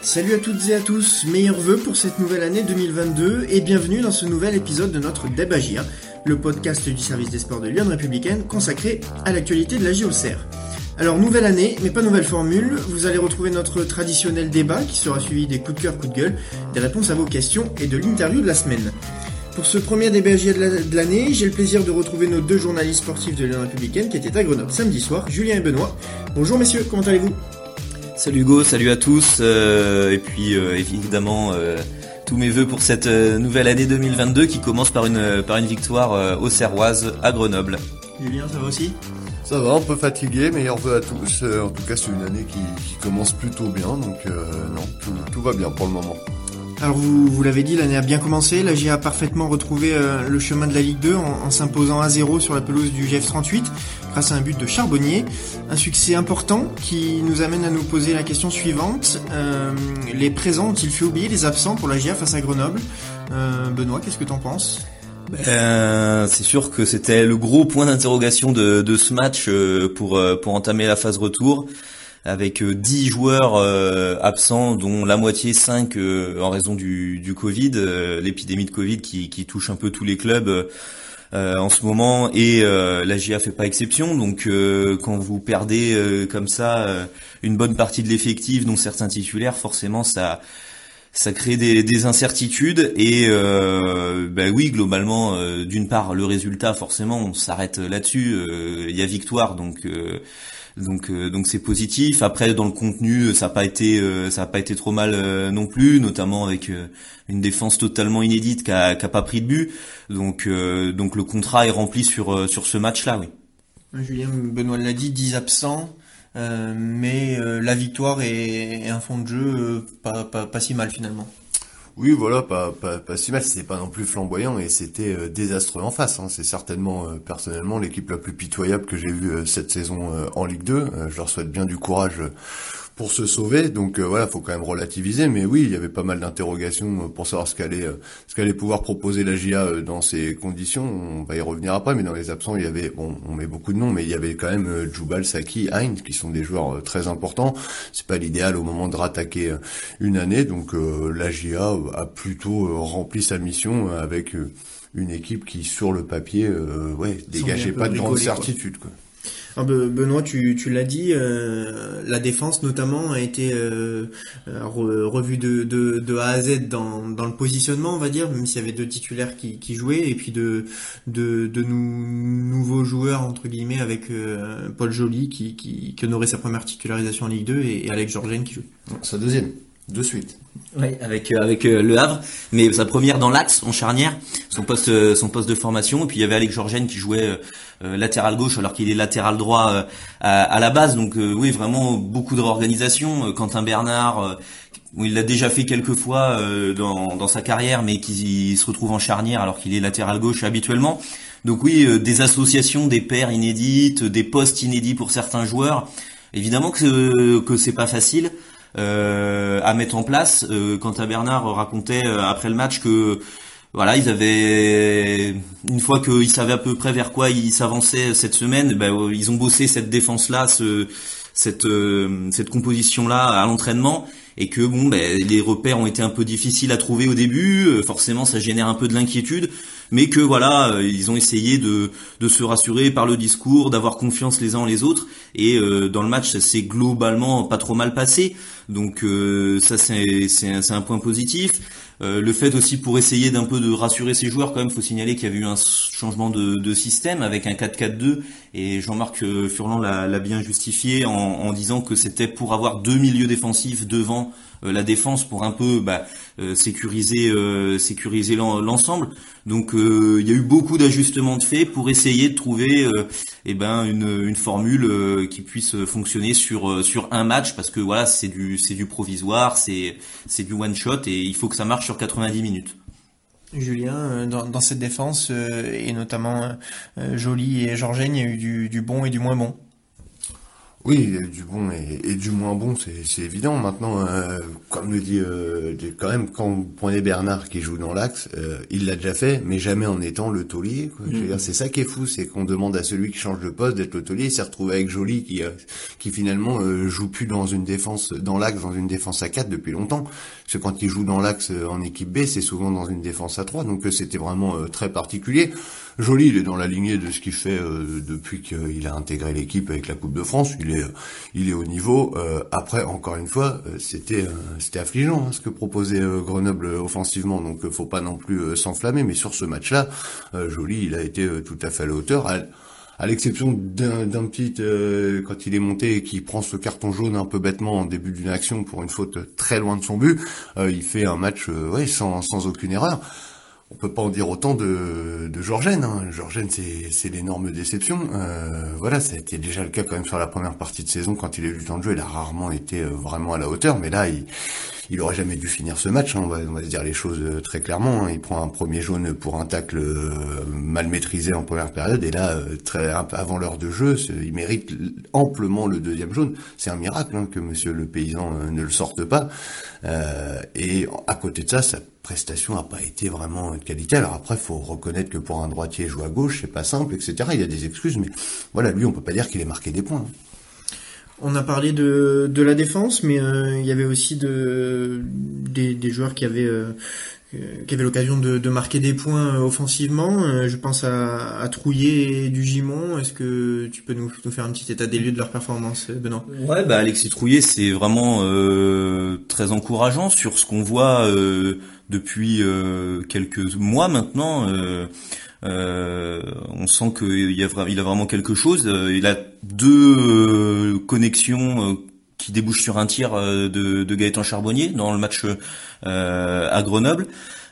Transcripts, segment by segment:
Salut à toutes et à tous, meilleurs vœux pour cette nouvelle année 2022 et bienvenue dans ce nouvel épisode de notre Débagia, le podcast du service des sports de Lyon Républicaine consacré à l'actualité de la JOCR. Alors nouvelle année, mais pas nouvelle formule, vous allez retrouver notre traditionnel débat qui sera suivi des coups de cœur, coups de gueule, des réponses à vos questions et de l'interview de la semaine. Pour ce premier DBAG de l'année, j'ai le plaisir de retrouver nos deux journalistes sportifs de l'Union Républicaine qui étaient à Grenoble samedi soir, Julien et Benoît. Bonjour messieurs, comment allez-vous? Salut Hugo, salut à tous, euh, et puis euh, évidemment euh, tous mes voeux pour cette nouvelle année 2022 qui commence par une par une victoire aux Serroises à Grenoble. Julien, ça va aussi? Ça va, un peu fatigué, meilleurs vœux à tous. en tout cas, c'est une année qui, commence plutôt bien, donc non, tout, tout va bien pour le moment. Alors vous, vous l'avez dit, l'année a bien commencé. La GIA a parfaitement retrouvé euh, le chemin de la Ligue 2 en, s'imposant à 0 sur la pelouse du GF38 grâce à un but de Charbonnier. Un succès important qui nous amène à nous poser la question suivante. Euh, les présents ont-ils fait oublier les absents pour la GIA face à Grenoble? Euh, Benoît, qu'est-ce que t'en penses? Ben, c'est sûr que c'était le gros point d'interrogation de, de, ce match pour, pour entamer la phase retour avec 10 euh, joueurs euh, absents, dont la moitié 5 euh, en raison du, du Covid, l'épidémie de Covid qui, qui, touche un peu tous les clubs. en ce moment. Et la GIA fait pas exception. Donc quand vous perdez comme ça une bonne partie de l'effectif dont certains titulaires forcément ça ça crée des, des incertitudes. Et ben oui globalement d'une part le résultat forcément on s'arrête là-dessus. Il y a victoire donc donc euh, donc c'est positif. Après dans le contenu, ça n'a pas été euh, ça a pas été trop mal euh, non plus, notamment avec une défense totalement inédite qui a, qui a pas pris de but. Donc donc le contrat est rempli sur sur ce match-là, oui. Julien Benoît l'a dit, 10 absents. mais la victoire est, un fond de jeu pas, pas, pas si mal finalement. Oui, voilà, pas, pas, pas si mal. C'était pas non plus flamboyant et c'était euh, désastreux en face. Hein. C'est certainement, euh, personnellement, l'équipe la plus pitoyable que j'ai vue euh, cette saison en Ligue 2. je leur souhaite bien du courage pour se sauver. Donc voilà, faut quand même relativiser. Mais oui, il y avait pas mal d'interrogations pour savoir ce qu'allait ce qu'allait pouvoir proposer la GIA dans ces conditions. On va y revenir après. Mais dans les absents, il y avait, bon, on met beaucoup de noms, mais il y avait quand même Jubal, Saki, Heinz, qui sont des joueurs très importants. C'est pas l'idéal au moment de rattaquer une année. Donc la GIA a plutôt rempli sa mission avec une équipe qui, sur le papier, ouais, dégageait pas de grande certitude. Quoi. Benoît, tu, l'as dit, euh, la défense notamment a été euh, revue de, A à Z dans, le positionnement, on va dire, même s'il y avait deux titulaires qui, jouaient, et puis de, nouveaux joueurs, entre guillemets, avec euh, Paul Joly qui honorait sa première titularisation en Ligue 2 et, Alex Georgen qui joue. Sa deuxième, de suite. Oui, avec euh, avec euh, le Havre, mais sa première dans l'axe en charnière, son poste euh, son poste de formation. Et puis il y avait Alex Georgen qui jouait latéral gauche alors qu'il est latéral droit à, la base. Donc oui, vraiment beaucoup de réorganisation. Quentin Bernard, il l'a déjà fait quelques fois dans, dans sa carrière, mais qui se retrouve en charnière alors qu'il est latéral gauche habituellement. Donc oui, des associations, des paires inédites, des postes inédits pour certains joueurs. Évidemment que que c'est pas facile. Euh, à mettre en place. Euh, Quentin Bernard racontait euh, après le match que voilà, ils avaient une fois qu'ils savaient à peu près vers quoi ils s'avançaient cette semaine, ben, ils ont bossé cette défense là, ce, cette cette composition là à l'entraînement et que bon ben, les repères ont été un peu difficiles à trouver au début, forcément ça génère un peu de l'inquiétude, mais que voilà, euh, ils ont essayé de, se rassurer par le discours, d'avoir confiance les uns en les autres, et euh, dans le match, ça s'est globalement pas trop mal passé, donc euh, ça c'est un point positif. le fait aussi pour essayer d'un peu de rassurer ses joueurs, quand même, faut signaler qu'il y avait eu un changement de, système avec un 4-4-2 et Jean-Marc Furlan l'a bien justifié en, disant que c'était pour avoir deux milieux défensifs devant la défense pour un peu bah, euh, sécuriser euh, sécuriser l'ensemble. Donc il y a eu beaucoup d'ajustements de fait pour essayer de trouver eh ben une, une formule qui puisse fonctionner sur sur un match parce que voilà c'est du c'est du provisoire c'est c'est du one shot et il faut que ça marche sur 90 minutes. Julien, dans, dans cette défense, et notamment Joly et Georgène, il y a eu du, du bon et du moins bon. Oui, du bon et, du moins bon, c'est évident. Maintenant, euh, comme le dit euh, quand même, quand vous prenez Bernard qui joue dans l'axe, euh, il l'a déjà fait, mais jamais en étant le taulier. Mm. C'est ça qui est fou, c'est qu'on demande à celui qui change de poste d'être le taulier. Il s'est retrouvé avec Joly qui, qui finalement joue plus dans une défense, dans l'axe, dans une défense à 4 depuis longtemps. Parce que quand il joue dans l'axe en équipe B, c'est souvent dans une défense à 3. Donc c'était vraiment très particulier. Joly, il est dans la lignée de ce qu'il fait euh, depuis qu'il a intégré l'équipe avec la Coupe de France. Il est, il est au niveau. Euh, après, encore une fois, euh, c'était, c'était affligeant hein, ce que proposait Grenoble offensivement. Donc, faut pas non plus s'enflammer. Mais sur ce match-là, Joly, il a été tout à fait à la hauteur. À, l'exception d'un petit quand il est monté et qu'il prend ce carton jaune un peu bêtement en début d'une action pour une faute très loin de son but, il fait un match sans, sans aucune erreur on peut pas en dire autant de, de Georgène. Hein. Georgène, c'est l'énorme déception. Euh, voilà, ça a été déjà le cas quand même sur la première partie de saison quand il a eu le temps de jouer. Il a rarement été euh, vraiment à la hauteur, mais là, il, il aurait jamais dû finir ce match. Hein. On, va, se dire les choses euh, très clairement. Hein. Il prend un premier jaune pour un tacle euh, mal maîtrisé en première période, et là, très avant l'heure de jeu, il mérite amplement le deuxième jaune. C'est un miracle hein, que Monsieur le paysan ne le sorte pas. Euh, et à côté de ça, sa prestation n'a pas été vraiment de qualité. Alors après, faut reconnaître que pour un droitier jouer à gauche, c'est pas simple, etc. Il y a des excuses, mais voilà, lui, on peut pas dire qu'il ait marqué des points. On a parlé de, de la défense, mais euh, il y avait aussi de, des, joueurs qui avaient euh, qui avait l'occasion de, marquer des points euh, offensivement. Euh, je pense à, à Trouillet et du Gimon. Est-ce que tu peux nous, nous, faire un petit état des lieux de leur performance, euh, Benoît? Ouais, bah Alexis Trouillet, c'est vraiment euh, très encourageant sur ce qu'on voit euh, depuis quelques mois maintenant. On sent qu'il y a, vraiment quelque chose. Il a deux connexions qui débouche sur un tir euh, de, de Gaëtan Charbonnier dans le match euh, à Grenoble.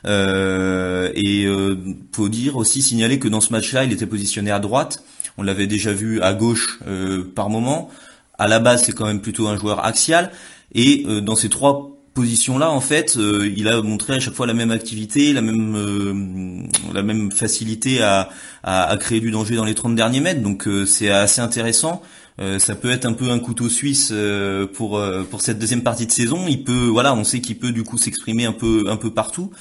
Euh, et euh, faut dire aussi signaler que dans ce match-là, il était positionné à droite. On l'avait déjà vu à gauche euh, par moment. À la base, c'est quand même plutôt un joueur axial. Et dans ces trois positions-là, en fait, il a montré à chaque fois la même activité, la même la même facilité à, à, créer du danger dans les 30 derniers mètres. Donc c'est assez intéressant. Euh, ça peut être un peu un couteau suisse euh, pour euh, pour cette deuxième partie de saison. Il peut, voilà, on sait qu'il peut du coup s'exprimer un peu un peu partout.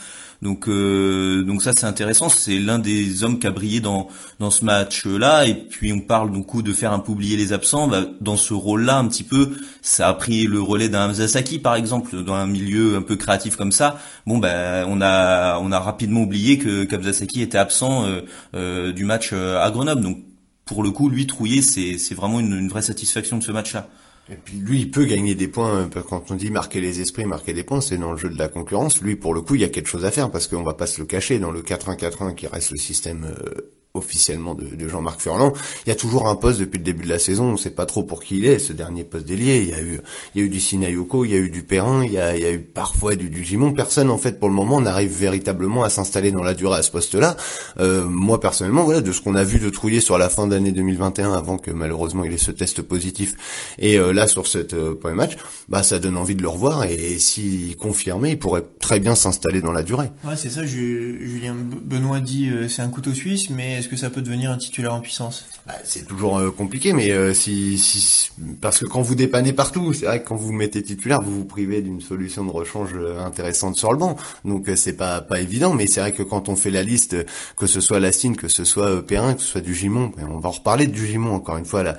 Donc donc ça c'est intéressant. C'est l'un des hommes qui a brillé dans dans ce match-là. Et puis on parle du coup de faire un peu oublier les absents. Bah, dans ce rôle-là, un petit peu, ça a pris le relais d'un Saki par exemple, dans un milieu un peu créatif comme ça. Bon ben on a on a rapidement oublié que Saki était absent du match à Grenoble. Donc pour le coup, lui, Trouillet, c'est vraiment une, une vraie satisfaction de ce match-là. Et puis lui, il peut gagner des points. Euh, quand on dit marquer les esprits, marquer des points, c'est dans le jeu de la concurrence. Lui, pour le coup, il y a quelque chose à faire parce qu'on va pas se le cacher. Dans le 4-1-4-1 qui reste le système euh, officiellement de, de Jean-Marc Furlan. Il y a toujours un poste depuis le début de la saison, on ne sait pas trop pour qui il est, ce dernier poste d'ailier. Il y a eu, il y a eu du Sinayoko, il y a eu du Perrin, il y a, il y a eu parfois du, du Gimon. Personne, en fait, pour le moment, n'arrive véritablement à s'installer dans la durée à ce poste-là. Euh, moi, personnellement, voilà, de ce qu'on a vu de Trouillet sur la fin d'année 2021, avant que malheureusement il ait ce test positif, et euh, là sur cette euh, premier match, bah ça donne envie de le revoir. Et, et s'il confirmait, il pourrait très bien s'installer dans la durée. Ouais, c'est ça. Julien Benoît dit, euh, c'est un couteau suisse, mais est-ce que ça peut devenir un titulaire en puissance? Bah, C'est toujours euh, compliqué, mais euh, si, si, parce que quand vous dépannez partout, c'est vrai que quand vous mettez titulaire, vous vous privez d'une solution de rechange euh, intéressante sur le banc. Donc c'est pas pas évident, mais c'est vrai que quand on fait la liste, que ce soit Lastine, que ce soit Perrin, que ce soit du Gimon, on va en reparler du Gimon encore une fois là.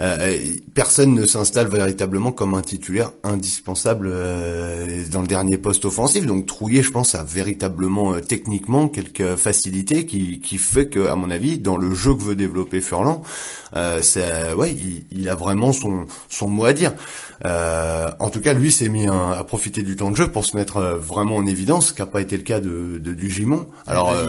Euh, personne ne s'installe véritablement comme un titulaire indispensable euh, dans le dernier poste offensif. Donc Trouillet, je pense, a véritablement euh, techniquement quelques facilités qui, qui fait que, à mon avis, dans le jeu que veut développer Furlan, euh, ouais, il, il, a vraiment son, son mot à dire. Euh, en tout cas, lui s'est mis à profiter du temps de jeu pour se mettre euh, vraiment en évidence, ce qui n'a pas été le cas de, de du Gimon. Alors, euh,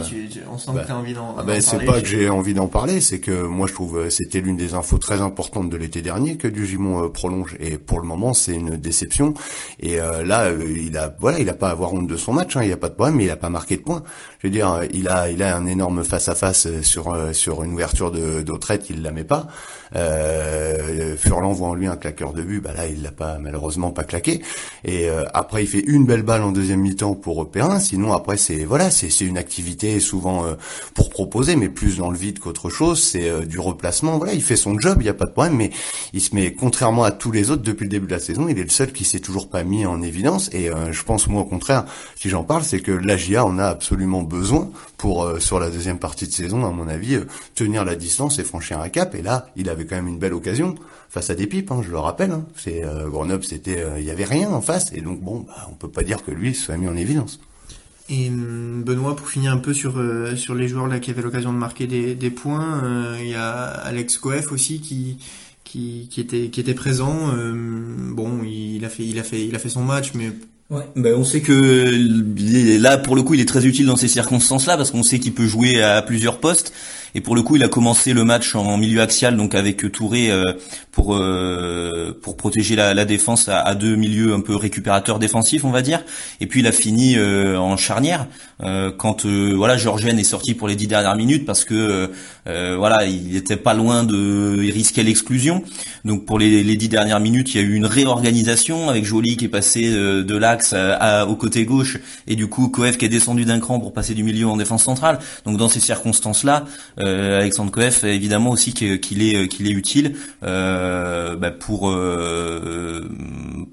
on sent que envie d'en ah ben, C'est pas que j'ai envie d'en parler, c'est que moi je trouve c'était l'une des infos très importantes de l'été dernier que du Gimon prolonge. Et pour le moment, c'est une déception. Et là, il a voilà, il a pas à avoir honte de son match, hein, il n'y a pas de problème, mais il a pas marqué de points. Je veux dire, il a il a un énorme face à face sur sur une ouverture de, retraite, il la met pas. Euh, Furlan voit en lui un claqueur de but, bah là il l'a pas malheureusement pas claqué. Et euh, après il fait une belle balle en deuxième mi-temps pour Perrin. Sinon après c'est voilà c'est c'est une activité souvent euh, pour proposer, mais plus dans le vide qu'autre chose. C'est euh, du replacement. Voilà il fait son job, il y a pas de problème, mais il se met contrairement à tous les autres depuis le début de la saison, il est le seul qui s'est toujours pas mis en évidence. Et euh, je pense moi au contraire, si j'en parle, c'est que l'AGIA en a absolument besoin pour euh, sur la deuxième partie de saison, à mon avis, tenir la distance et franchir un cap. Et là, il avait quand même une belle occasion face à des pipes, hein, je le rappelle. Hein. C'est Grenoble, c'était, il y avait rien en face, et donc bon, bah, on peut pas dire que lui soit mis en évidence. Et hum, Benoît, pour finir un peu sur euh, sur les joueurs là qui avaient l'occasion de marquer des, des points, euh, il y a Alex Coef aussi qui qui, qui était qui était présent. Euh, bon, il a fait il a fait il a fait son match, mais Ouais. Ben on sait que là pour le coup il est très utile dans ces circonstances-là parce qu'on sait qu'il peut jouer à plusieurs postes et pour le coup il a commencé le match en milieu axial donc avec Touré euh, pour euh, pour protéger la, la défense à, à, deux milieux un peu récupérateurs défensifs on va dire et puis il a fini euh, en charnière quand voilà Georgen est sorti pour les dix dernières minutes parce que voilà il était pas loin de il risquait l'exclusion donc pour les, les dix dernières minutes il y a eu une réorganisation avec Joly qui est passé de l'axe euh, au côté gauche et du coup Koef qui est descendu d'un cran pour passer du milieu en défense centrale. Donc dans ces circonstances-là, euh, Alexandre Koef évidemment aussi qu'il est qu'il est utile euh, bah, pour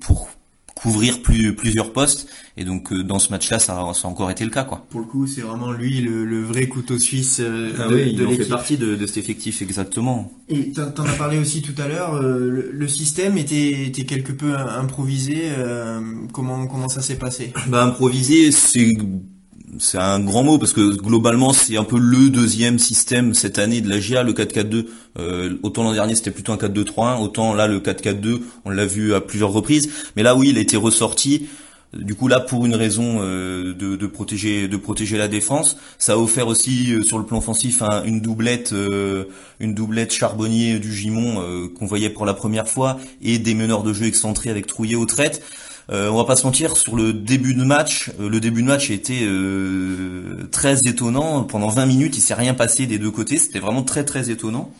pour couvrir plus, plusieurs postes. Et donc euh, dans ce match-là, ça, ça, a encore été le cas, quoi. Pour le coup, c'est vraiment lui le, vrai couteau suisse euh, ah de, oui, il fait partie de, de, cet effectif exactement. Et t'en as parlé aussi tout à l'heure. Euh, le, système était, était quelque peu improvisé. comment comment ça s'est passé? Bah improvisé, c'est c'est un grand mot parce que globalement c'est un peu le deuxième système cette année de la GIA, le 4-4-2. Euh, autant l'an dernier c'était plutôt un 4-2-3-1, autant là le 4-4-2 on l'a vu à plusieurs reprises. Mais là oui il a été ressorti. Du coup là pour une raison euh, de, de, protéger de protéger la défense, ça a offert aussi euh, sur le plan offensif une doublette euh, une doublette charbonnier du Gimon qu'on voyait pour la première fois et des meneurs de jeu excentrés avec Trouillet aux traites. Euh, on va pas se mentir, sur le début de match, euh, le début de match été euh, très étonnant. Pendant 20 minutes, il s'est rien passé des deux côtés. C'était vraiment très très étonnant.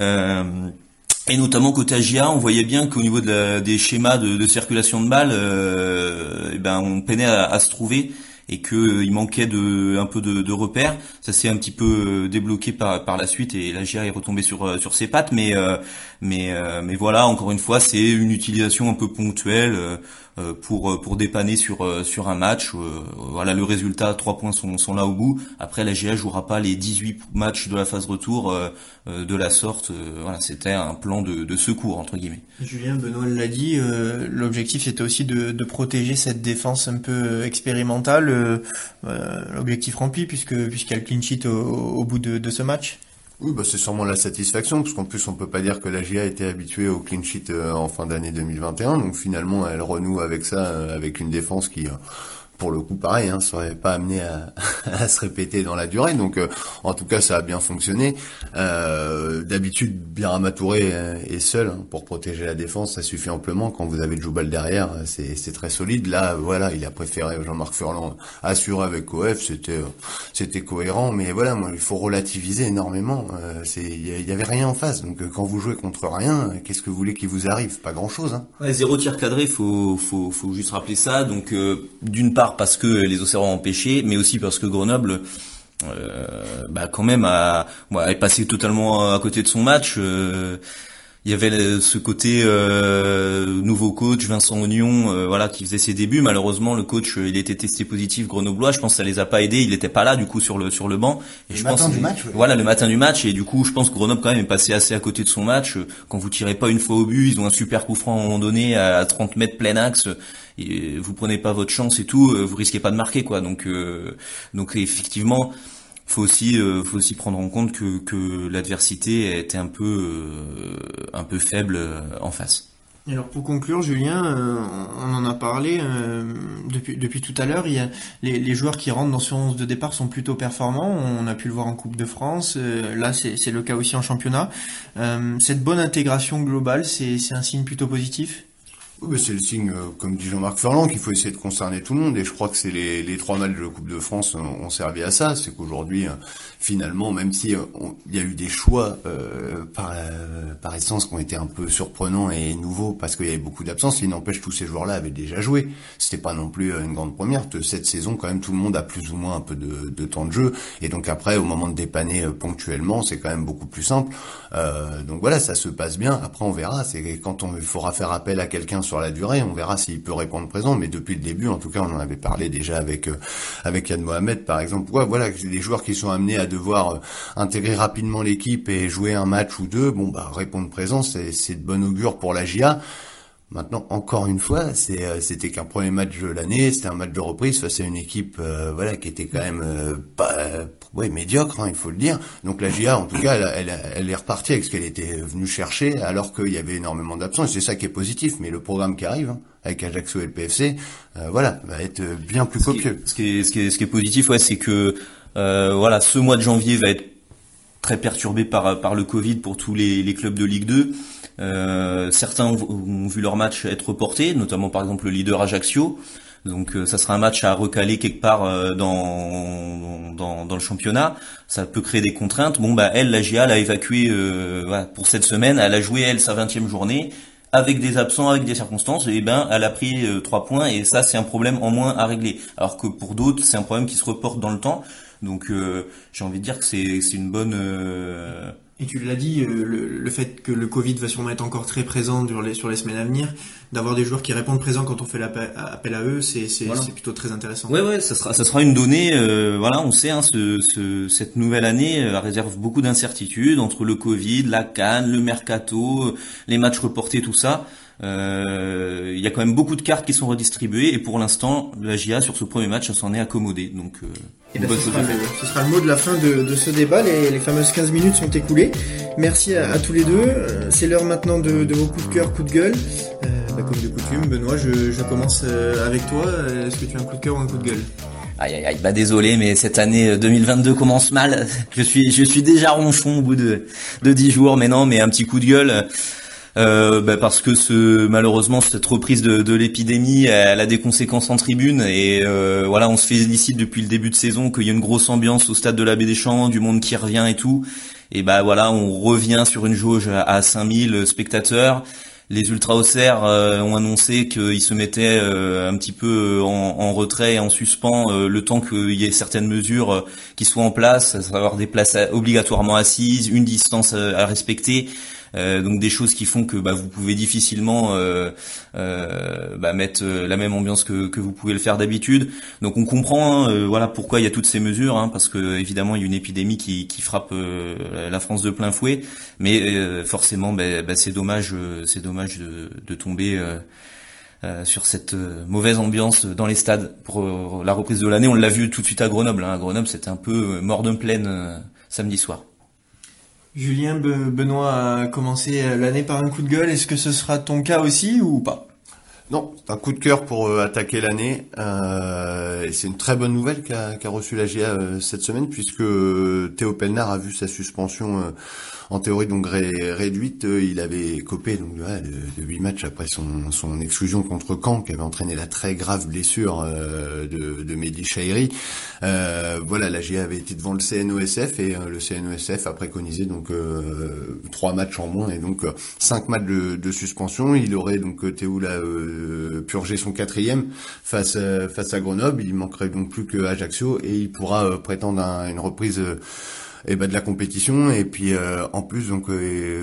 et notamment côté AGIA, on voyait bien qu'au niveau des schémas de, circulation de balles, eh ben on peinait à se trouver et que euh, il manquait de un peu de, de repères. Ça s'est un petit peu euh, débloqué par par la suite et la GIA est retombée sur euh, sur ses pattes, mais mais mais voilà, encore une fois, c'est une utilisation un peu ponctuelle pour pour dépanner sur sur un match. Voilà, le résultat, trois points sont sont là au bout. Après, la GIA jouera pas les 18 matchs de la phase retour de la sorte. Voilà, c'était un plan de, de secours entre guillemets. Julien Benoît l'a dit, l'objectif c'était aussi de, de protéger cette défense un peu expérimentale euh, l'objectif rempli puisque puisqu'il y a le clean sheet au, bout de, ce match. Oui, bah c'est sûrement la satisfaction, parce qu'en plus on peut pas dire que la GIA était habituée au clean sheet euh, en fin d'année 2021, donc finalement elle renoue avec ça, euh, avec une défense qui pour le coup pareil, hein, ça aurait pas amené à, se répéter dans la durée. Donc euh, en tout cas ça a bien fonctionné. Euh, D'habitude Birama Touré est seul hein, pour protéger la défense, ça suffit amplement. Quand vous avez le Joubal derrière, c'est très solide. Là voilà, il a préféré Jean-Marc Furlan assurer avec OF, c'était c'était cohérent. Mais voilà, moi il faut relativiser énormément. Euh, il y, avait rien en face. Donc euh, quand vous jouez contre rien, qu'est-ce que vous voulez qu'il vous arrive? Pas grand chose. Hein. Ouais, zéro tir cadré, faut faut faut juste rappeler ça. Donc d'une part parce que les océans ont empêché, mais aussi parce que Grenoble, euh, bah quand même a, est passé totalement à côté de son match. Euh, il y avait ce côté euh, nouveau coach Vincent Ognon euh, voilà qui faisait ses débuts. Malheureusement le coach il était testé positif grenoblois. Je pense que ça les a pas aidés. Il n'était pas là du coup sur le sur le banc. Et le je matin du match voilà le matin du match. Et du coup je pense que Grenoble quand même est passé assez à côté de son match. Quand vous tirez pas une fois au but ils ont un super coup franc à un moment donné à 30 mètres plein axe vous prenez pas votre chance et tout vous risquez pas de marquer quoi donc euh, donc effectivement faut aussi euh, faut aussi prendre en compte que, que l'adversité était un peu euh, un peu faible euh, en face. Alors pour conclure, Julien, on en a parlé depuis depuis tout à l'heure. Les, joueurs qui rentrent dans ce 11 de départ sont plutôt performants. On a pu le voir en Coupe de France. là, c'est le cas aussi en championnat. cette bonne intégration globale, c'est un signe plutôt positif? C'est le signe, euh, comme dit Jean-Marc Ferland, qu'il faut essayer de concerner tout le monde. Et je crois que c'est les, les trois matchs de la Coupe de France ont, servi à ça. C'est qu'aujourd'hui, euh, finalement, même si euh, il y a eu des choix par, par essence qui ont été un peu surprenants et nouveaux parce qu'il y avait beaucoup d'absences, il n'empêche tous ces joueurs-là avaient déjà joué. C'était pas non plus une grande première. Cette saison, quand même, tout le monde a plus ou moins un peu de, de temps de jeu. Et donc après, au moment de dépanner ponctuellement, c'est quand même beaucoup plus simple. donc voilà, ça se passe bien. Après, on verra. C'est quand on il faudra faire appel à quelqu'un sur la durée. On verra s'il peut répondre présent, mais depuis le début, en tout cas, on en avait parlé déjà avec euh, avec Yann Mohamed, par exemple. Ouais, voilà, les joueurs qui sont amenés à devoir euh, intégrer rapidement l'équipe et jouer un match ou deux, bon, bah répondre présent, c'est de bon augure pour la GIA. Maintenant, encore une fois, euh, c'était qu'un premier match de l'année, c'était un match de reprise face à une équipe, euh, voilà, qui était quand même euh, pas, ouais, médiocre, hein, il faut le dire. Donc la GIA, en tout cas, elle, elle, est repartie avec ce qu'elle était venue chercher, alors qu'il y avait énormément d'absents. Et c'est ça qui est positif. Mais le programme qui arrive, hein, avec Ajaccio et le PFC, voilà, va être bien plus copieux. Ce qui est, ce qui est, ce qui est positif, ouais, c'est que voilà, ce mois de janvier va être très perturbé par par le Covid pour tous les, les clubs de Ligue 2. Euh, certains ont, vu leur match être reporté, notamment par exemple le leader Ajaccio. Donc euh, ça sera un match à recaler quelque part euh, dans, dans, dans le championnat. Ça peut créer des contraintes. Bon bah elle, la GIA, l'a évacué pour cette semaine. Elle a joué elle sa 20e journée avec des absents, avec des circonstances. Et ben elle a pris trois points et ça c'est un problème en moins à régler. Alors que pour d'autres c'est un problème qui se reporte dans le temps. Donc j'ai envie de dire que c'est une bonne et tu l'as dit, euh, le, fait que le Covid va sûrement être encore très présent sur les, sur les semaines à venir, d'avoir des joueurs qui répondent présents quand on fait l'appel à eux, c'est plutôt très intéressant. Ouais, ouais, ça sera, ça sera une donnée. Euh, voilà, on sait, hein, ce, cette nouvelle année euh, réserve beaucoup d'incertitudes entre le Covid, la Cannes, le mercato, les matchs reportés, tout ça. Euh, il y a quand même beaucoup de cartes qui sont redistribuées et pour l'instant, la GIA sur ce premier match s'en est accommodée. Donc, euh, ben, ce, sera le, mot de la fin de, ce débat. Les, fameuses 15 minutes sont écoulées. Merci à, tous les deux. Euh, c'est l'heure maintenant de, vos coups de cœur, coups de gueule. Bah, comme de coutume, Benoît, je, commence avec toi. Est-ce que tu as un coup de cœur ou un coup de gueule? Aïe aïe aïe, bah désolé, mais cette année 2022 commence mal. Je suis, je suis déjà ronchon au bout de, de 10 jours, mais non, mais un petit coup de gueule. Euh, bah, parce que ce, malheureusement cette reprise de, de l'épidémie, elle a des conséquences en tribune et euh, voilà, on se félicite depuis le début de saison qu'il y a une grosse ambiance au stade de la Baie des Champs, du monde qui revient et tout. Et bah voilà, on revient sur une jauge à 5000 spectateurs. Les ultra Auxerre euh, ont annoncé qu'ils se mettaient euh, un petit peu en, en, retrait et en suspens le temps qu'il y ait certaines mesures qui soient en place, à savoir des places obligatoirement assises, une distance à respecter. Euh, donc des choses qui font que bah, vous pouvez difficilement euh, euh, bah, mettre la même ambiance que, que vous pouvez le faire d'habitude. Donc on comprend hein, voilà pourquoi il y a toutes ces mesures, hein, parce que évidemment il y a une épidémie qui, qui frappe la France de plein fouet, mais forcément bah, bah, c'est dommage, c'est dommage de, de tomber. Euh, sur cette mauvaise ambiance dans les stades pour la reprise de l'année. On l'a vu tout de suite à Grenoble. Hein. À Grenoble, c'était un peu mort de pleine samedi soir. Julien Benoît a commencé l'année par un coup de gueule. Est-ce que ce sera ton cas aussi ou pas? Non, c'est un coup de cœur pour euh, attaquer l'année. Euh, et c'est une très bonne nouvelle qu'a reçu la GA euh, cette semaine, puisque Théo Pelnard a vu sa suspension en théorie donc réduite. il avait copé donc de, huit matchs après son, exclusion contre Caen, qui avait entraîné la très grave blessure de, de Mehdi Chahiri. voilà, la GA avait été devant le CNOSF et le CNOSF a préconisé donc trois matchs en moins et donc cinq matchs de, de suspension. Il aurait donc Théo là purger son quatrième face euh, face à Grenoble. Il manquerait donc plus que Ajaccio et il pourra euh, prétendre à une reprise et euh, eh ben, de la compétition et puis en plus donc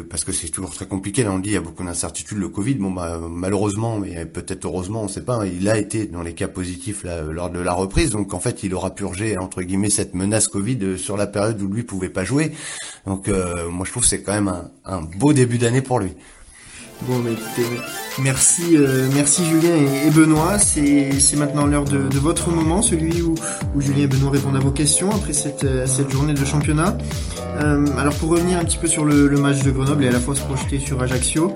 parce que c'est toujours très compliqué là on dit il y a beaucoup d'incertitudes le Covid. Bon bah malheureusement mais peut-être heureusement on sait pas il a été dans les cas positifs là, lors de la reprise. Donc en fait il aura purgé entre guillemets cette menace Covid sur la période où lui pouvait pas jouer. Donc moi je trouve que c'est quand même un, un beau début d'année pour lui. Bon, mais écoutez, merci, euh, merci Julien et, Benoît. C'est, maintenant l'heure de, votre moment, celui où, où, Julien et Benoît répondent à vos questions après cette, euh, cette journée de championnat. Euh, alors pour revenir un petit peu sur le, match de Grenoble et à la fois se projeter sur Ajaccio,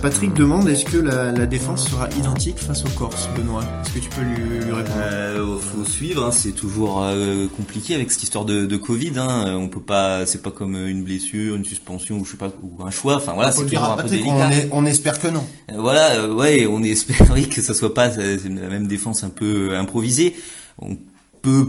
Patrick demande est-ce que la, défense sera identique face aux Corses, Benoît? Est-ce que tu peux lui, lui répondre? Euh, Faut suivre, hein, c'est toujours compliqué avec cette histoire de, de Covid. Hein. On peut pas, c'est pas comme une blessure, une suspension ou je sais pas ou un choix. Enfin voilà, c'est toujours un peu délicat on, espère que non. Voilà, ouais, on espère oui, que ça soit pas la même défense un peu improvisée. On peut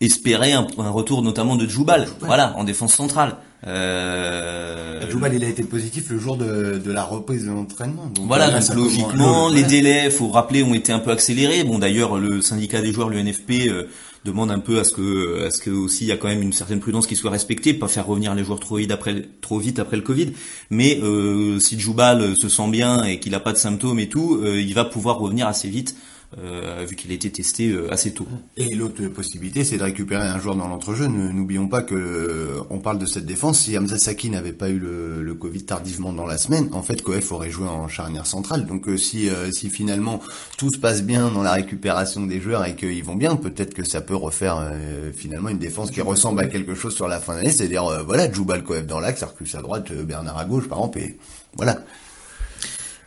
espérer un, retour notamment de Djoubal, voilà, en défense centrale. Euh... Djoubal, il a été positif le jour de, de la reprise de l'entraînement. Voilà, donc logiquement, les délais, faut rappeler, ont été un peu accélérés. Bon, d'ailleurs, le syndicat des joueurs, le NFP, euh, demande un peu à ce que, à ce que aussi il y a quand même une certaine prudence qui soit respectée, pas faire revenir les joueurs trop vite après, trop vite après le Covid. Mais euh, si Djoubal se sent bien et qu'il a pas de symptômes et tout, euh, il va pouvoir revenir assez vite euh, vu qu'il a été testé euh, assez tôt. Et l'autre possibilité, c'est de récupérer un joueur dans l'entrejeu. N'oublions pas que euh, on parle de cette défense. Si Hamza Saki n'avait pas eu le, le, Covid tardivement dans la semaine, en fait, Koef aurait joué en charnière centrale. Donc, si, si finalement tout se passe bien dans la récupération des joueurs et qu'ils vont bien, peut-être que ça peut refaire finalement une défense qui ressemble à quelque chose sur la fin d'année. C'est-à-dire, voilà, Djoubal Koef dans l'axe, Arcus à droite, Bernard à gauche, par exemple, et voilà.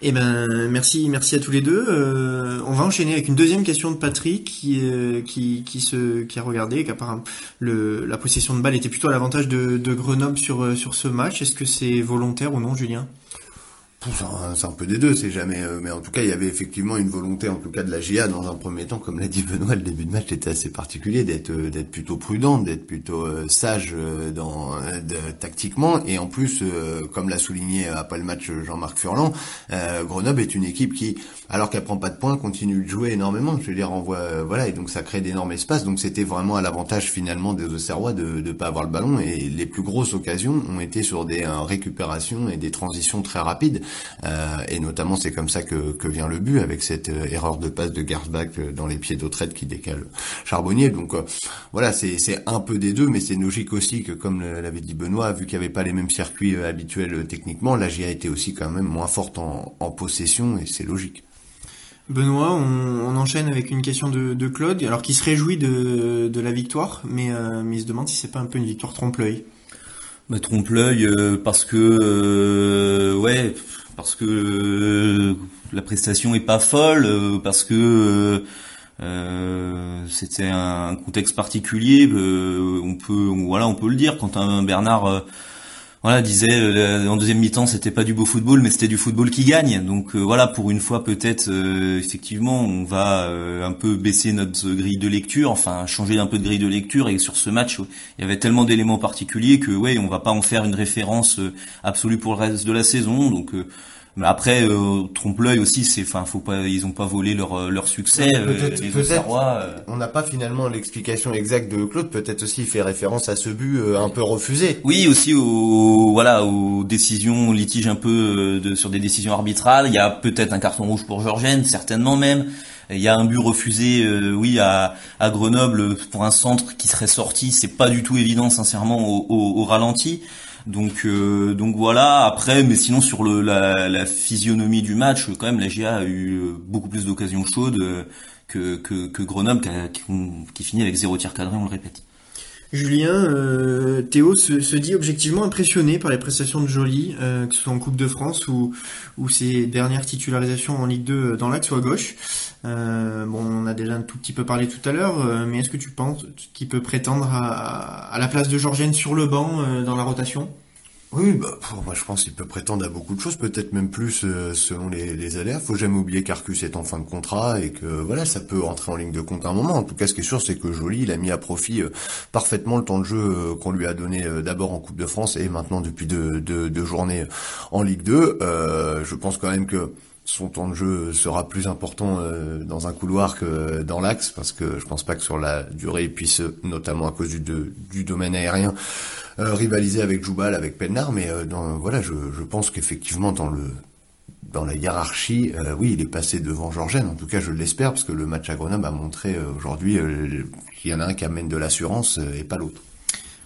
Eh ben, merci, merci à tous les deux. Euh, on va enchaîner avec une deuxième question de Patrick qui, euh, qui, qui, se, qui a regardé, qu'apparemment le, la possession de balle était plutôt à l'avantage de, de Grenoble sur, euh, sur ce match. Est-ce que c'est volontaire ou non, Julien? C'est un peu des deux, c'est jamais. Euh, mais en tout cas, il y avait effectivement une volonté, en tout cas de la GIA, dans un premier temps, comme l'a dit Benoît, le début de match était assez particulier, d'être euh, plutôt prudent, d'être plutôt euh, sage dans tactiquement, et en plus, comme l'a souligné après le match Jean-Marc Furlan, Grenoble est une équipe qui, alors qu'elle prend pas de points, continue de jouer énormément. Je veux dire, envoie, voilà, et donc ça crée d'énormes espaces. Donc c'était vraiment à l'avantage finalement des Auxerrois de ne pas avoir le ballon, et les plus grosses occasions ont été sur des récupérations et des transitions très rapides. Euh, et notamment, c'est comme ça que, que, vient le but, avec cette euh, erreur de passe de Gersbach euh, dans les pieds d'Autrette qui décale Charbonnier. Donc voilà, c'est un peu des deux, mais c'est logique aussi que, comme l'avait dit Benoît, vu qu'il n'y avait pas les mêmes circuits habituels techniquement, la GIA était aussi quand même moins forte en, en possession, et c'est logique. Benoît, on, on, enchaîne avec une question de, de, Claude, alors qui se réjouit de, de la victoire, mais, mais il se demande si c'est pas un peu une victoire trompe-l'œil. Bah, trompe-l'œil parce que ouais parce que euh, la prestation est pas folle, euh, parce que euh, c'était un contexte particulier. on peut, voilà, on peut le dire. Quand un Bernard voilà, disait euh, en deuxième mi-temps c'était pas du beau football mais c'était du football qui gagne. Donc voilà, pour une fois peut-être effectivement on va un peu baisser notre grille de lecture, enfin changer un peu de grille de lecture et sur ce match il y avait tellement d'éléments particuliers que ouais, on va pas en faire une référence absolue pour le reste de la saison. Donc mais après, euh, trompe-l'œil aussi, c'est, enfin, faut pas, ils ont pas volé leur euh, leur succès. Euh, peut-être, peut on n'a pas finalement l'explication exacte de Claude. Peut-être aussi il fait référence à ce but un peu refusé. Oui, aussi aux voilà aux décisions, aux litiges un peu de, sur des décisions arbitrales. Il y a peut-être un carton rouge pour Georgène, certainement même. Il y a un but refusé, oui, à, à Grenoble pour un centre qui serait sorti. C'est pas du tout évident, sincèrement, au, au, au ralenti. Donc euh, donc voilà. Après, mais sinon sur le, la, la, physionomie du match, quand même, la GA a eu euh, beaucoup plus d'occasions chaudes euh, que, Grenoble qui, qui, finit avec zéro tir cadré, on le répète. Julien, euh, Théo se, dit objectivement impressionné par les prestations de Joly, euh, que ce soit en Coupe de France ou, ses dernières titularisations en Ligue 2 dans l'axe ou à gauche. Euh, bon, on a déjà un tout petit peu parlé tout à l'heure, mais est-ce que tu penses qu'il peut prétendre à, à, la place de Georgène sur le banc dans la rotation? Oui, bah, moi je pense qu'il peut prétendre à beaucoup de choses, peut-être même plus euh, selon les, les aléas. Faut jamais oublier qu'Arcus est en fin de contrat et que voilà, ça peut entrer en ligne de compte à un moment. En tout cas, ce qui est sûr, c'est que Joly, il a mis à profit euh, parfaitement le temps de jeu euh, qu'on lui a donné d'abord en Coupe de France et maintenant depuis deux, deux, deux journées en Ligue 2. je pense quand même que son temps de jeu sera plus important dans un couloir que dans l'axe parce que je pense pas que sur la durée il puisse notamment à cause du, du domaine aérien euh, rivaliser avec Joubal, avec Pennard, mais euh, dans, voilà, je, je pense qu'effectivement dans le dans la hiérarchie, euh, oui, il est passé devant Georgène. En tout cas, je l'espère, parce que le match à Grenoble a montré aujourd'hui qu'il y en a un qui amène de l'assurance et pas l'autre.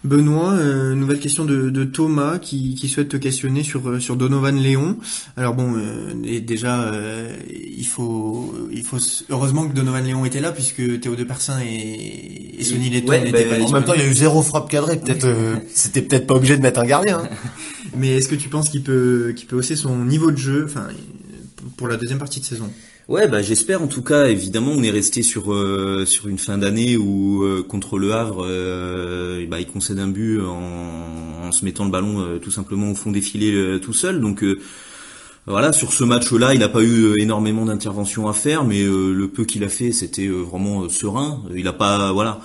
Benoît, euh, nouvelle question de, de Thomas qui, qui, souhaite te questionner sur euh, sur Donovan Léon. Alors bon, euh, déjà euh, il faut il faut heureusement que Donovan Léon était là puisque Théo de Persin et, et Sonny Letton ouais, n'étaient pas En même temps, il y a eu zéro frappe cadrée. Peut-être c'était peut-être pas obligé de mettre un gardien. Hein. Mais est-ce que tu penses qu'il peut qu'il peut hausser son niveau de jeu, enfin pour la deuxième partie de saison? Ouais, bah j'espère en tout cas. Évidemment, on est resté sur euh, sur une fin d'année où euh, contre le Havre, euh, bah, il concède un but en, en, se mettant le ballon tout simplement au fond des filets tout seul. Donc Voilà, sur ce match-là, il n'a pas eu énormément d'interventions à faire, mais le peu qu'il a fait, c'était vraiment serein. Il n'a pas, voilà,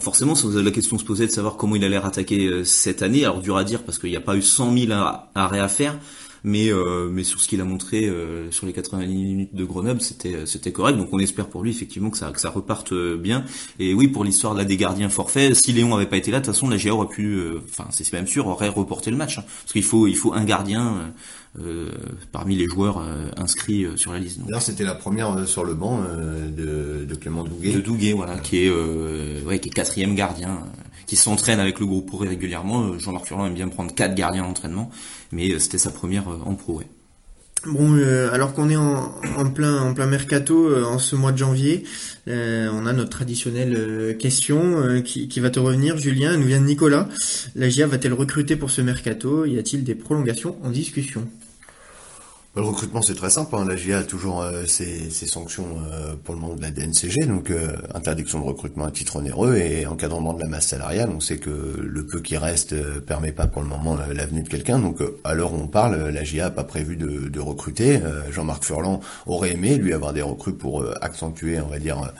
forcément, la question se posait de savoir comment il allait attaquer cette année. Alors dur à dire parce qu'il n'y a pas eu 100 000 arrêts à faire, mais euh, mais sur ce qu'il a montré euh, sur les 90 minutes de Grenoble, c'était c'était correct. Donc on espère pour lui effectivement que ça que ça reparte euh, bien. Et oui, pour l'histoire là des gardiens forfaits, si Léon avait pas été là, de toute façon la GA aurait pu, enfin c'est même sûr, aurait reporté le match, hein. parce qu'il faut il faut un gardien. Euh, parmi les joueurs inscrits sur la liste. D'ailleurs, c'était la première sur le banc de, de, Clément Douguet. De Douguet, voilà, qui est ouais, qui est quatrième gardien qui s'entraîne avec le groupe pro régulièrement. Euh, Jean-Marc Furlan aime bien prendre quatre gardiens d'entraînement, mais euh, c'était sa première euh, en pro. Bon, alors qu'on est en, plein mercato en ce mois de janvier, on a notre traditionnelle question qui, va te revenir, Julien. Nous vient de Nicolas. La GIA va-t-elle recruter pour ce mercato? Y a-t-il des prolongations en discussion? Le recrutement, c'est très simple. Hein. La GIA a toujours euh, ses, sanctions euh, pour le moment de la DNCG, donc euh, interdiction de recrutement à titre onéreux et encadrement de la masse salariale. On sait que le peu qui reste permet pas pour le moment l'avenue de quelqu'un. Donc à l'heure où on parle, la GIA n'a pas prévu de, de recruter. Jean-Marc Furlan aurait aimé lui avoir des recrues pour accentuer, on va dire,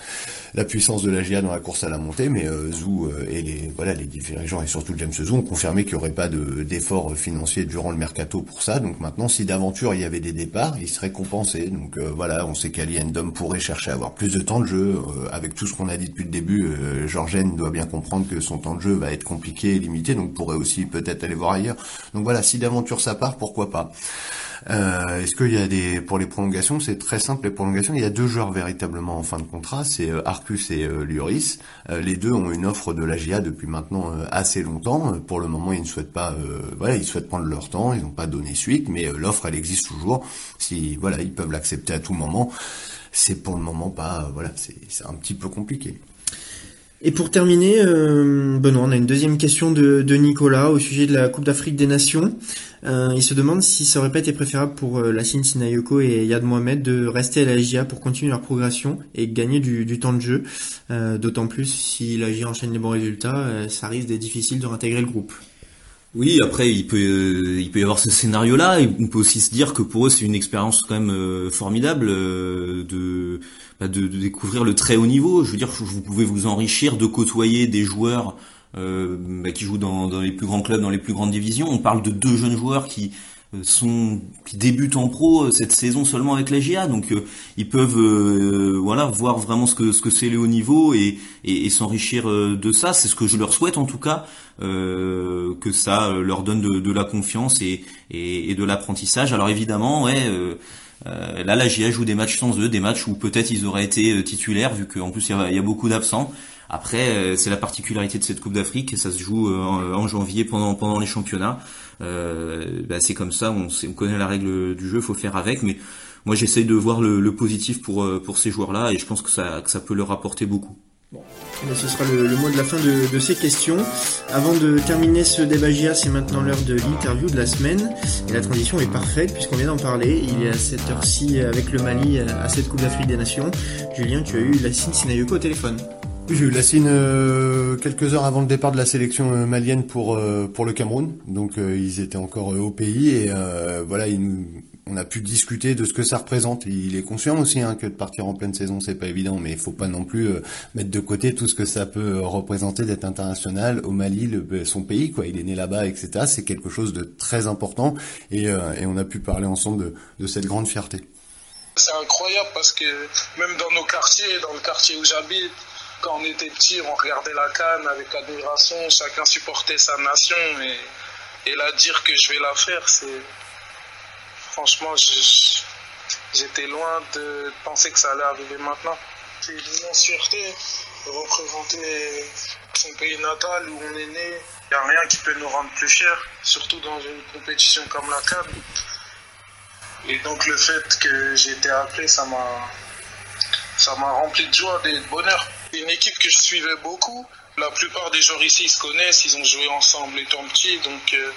la puissance de la GIA dans la course à la montée, mais Zou et les voilà les dirigeants et surtout James Zou ont confirmé qu'il n'y aurait pas d'efforts financiers durant le mercato pour ça. Donc maintenant, si d'aventure il y avait des départs, il serait compensé. Donc euh, voilà, on sait qu'Ali Endom pourrait chercher à avoir plus de temps de jeu. Euh, avec tout ce qu'on a dit depuis le début, euh, doit bien comprendre que son temps de jeu va être compliqué et limité, donc pourrait aussi peut-être aller voir ailleurs. Donc voilà, si d'aventure ça part, pourquoi pas. Euh, Est-ce qu'il y a des pour les prolongations C'est très simple les prolongations. Il y a deux joueurs véritablement en fin de contrat, c'est euh, Arcus et euh, Luris. Euh, les deux ont une offre de la GIA depuis maintenant assez longtemps. Pour le moment, ils ne souhaitent pas, voilà, ils souhaitent prendre leur temps. Ils n'ont pas donné suite, mais l'offre elle existe toujours. Si voilà, ils peuvent l'accepter à tout moment. C'est pour le moment pas, voilà, c'est un petit peu compliqué. Et pour terminer, euh, Benoît, on a une deuxième question de, Nicolas au sujet de la Coupe d'Afrique des Nations. Euh, il se demande si ça aurait pas été préférable pour euh, Lassine Sinayoko et Yad Mohamed de rester à la GIA pour continuer leur progression et gagner du, temps de jeu. Euh, d'autant plus si la GIA enchaîne les bons résultats, ça risque d'être difficile de réintégrer le groupe. Oui, après il peut il peut y avoir ce scénario-là. On peut aussi se dire que pour eux c'est une expérience quand même formidable de bah, de, découvrir le très haut niveau. Je veux dire, vous pouvez vous enrichir de côtoyer des joueurs euh, bah, qui jouent dans, les plus grands clubs, dans les plus grandes divisions. On parle de deux jeunes joueurs qui euh, sont qui débutent en pro euh, cette saison seulement avec la GA, donc ils peuvent voilà voir vraiment ce que ce que c'est le haut niveau et, et, s'enrichir de ça. C'est ce que je leur souhaite en tout cas, que ça leur donne de, de la confiance et, et, et de l'apprentissage. Alors évidemment, ouais euh, là, la GIA joue des matchs sans eux, des matchs où peut-être ils auraient été euh, titulaires, vu qu'en plus il y, a, beaucoup d'absents. Après, euh, c'est la particularité de cette Coupe d'Afrique, ça se joue en, janvier pendant pendant les championnats. Bah, c'est comme ça, on, on, connaît la règle du jeu, faut faire avec. Mais moi, j'essaye de voir le, positif pour pour ces joueurs-là, et je pense que ça que ça peut leur apporter beaucoup. Bon. ce sera le, mot de la fin de, ces questions. Avant de terminer ce débat GIA, c'est maintenant l'heure de l'interview de la semaine. Et la transition est parfaite puisqu'on vient d'en parler. Il est à cette heure-ci avec le Mali à cette Coupe d'Afrique des Nations. Julien, tu as eu Lassine Sinayoko au téléphone. J'ai eu Lassine euh, quelques heures avant le départ de la sélection euh, malienne pour euh, pour le Cameroun. Donc ils étaient encore au pays et voilà, ils nous on a pu discuter de ce que ça représente. Il est conscient aussi hein, que de partir en pleine saison, c'est pas évident, mais il faut pas non plus euh, mettre de côté tout ce que ça peut euh, représenter d'être international au Mali, le, euh, son pays, quoi. Il est né là-bas, etc. C'est quelque chose de très important et, et on a pu parler ensemble de, de cette grande fierté. C'est incroyable parce que même dans nos quartiers, dans le quartier où j'habite, quand on était petit, on regardait la canne avec admiration, chacun supportait sa nation et, et là dire que je vais la faire, c'est franchement, j'étais loin de penser que ça allait arriver maintenant. C'est une fierté de représenter son pays natal où on est né. Il n'y a rien qui peut nous rendre plus fiers, surtout dans une compétition comme la CAN. Et donc le fait que j'ai été appelé, ça m'a ça m'a rempli de joie et de bonheur. Une équipe que je suivais beaucoup. La plupart des joueurs ici se connaissent, ils ont joué ensemble étant petits, donc euh,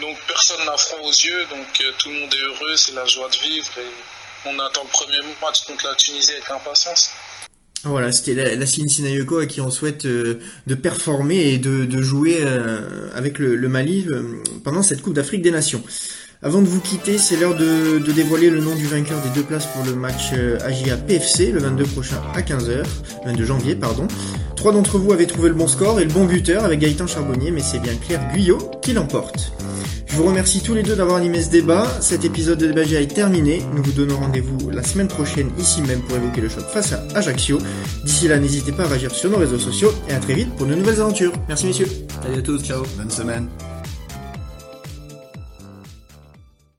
donc personne n'a froid aux yeux, donc euh, tout le monde est heureux, c'est la joie de vivre on attend le premier match contre la Tunisie avec impatience. Voilà, c'était la, la Sinayoko à qui on souhaite euh, de performer et de, jouer avec le, Mali pendant cette Coupe d'Afrique des Nations. Avant de vous quitter, c'est l'heure de, de, dévoiler le nom du vainqueur des deux places pour le match AGA PFC le 22 prochain à 15h, 22 janvier pardon. Trois d'entre vous avaient trouvé le bon score et le bon buteur avec Gaëtan Charbonnier, mais c'est bien Claire Guyot qui l'emporte. Je vous remercie tous les deux d'avoir animé ce débat. Cet épisode de Débat est terminé. Nous vous donnons rendez-vous la semaine prochaine ici même pour évoquer le choc face à Ajaccio. D'ici là, n'hésitez pas à réagir sur nos réseaux sociaux et à très vite pour de nouvelles aventures. Merci messieurs. Salut à tous, ciao. Bonne semaine.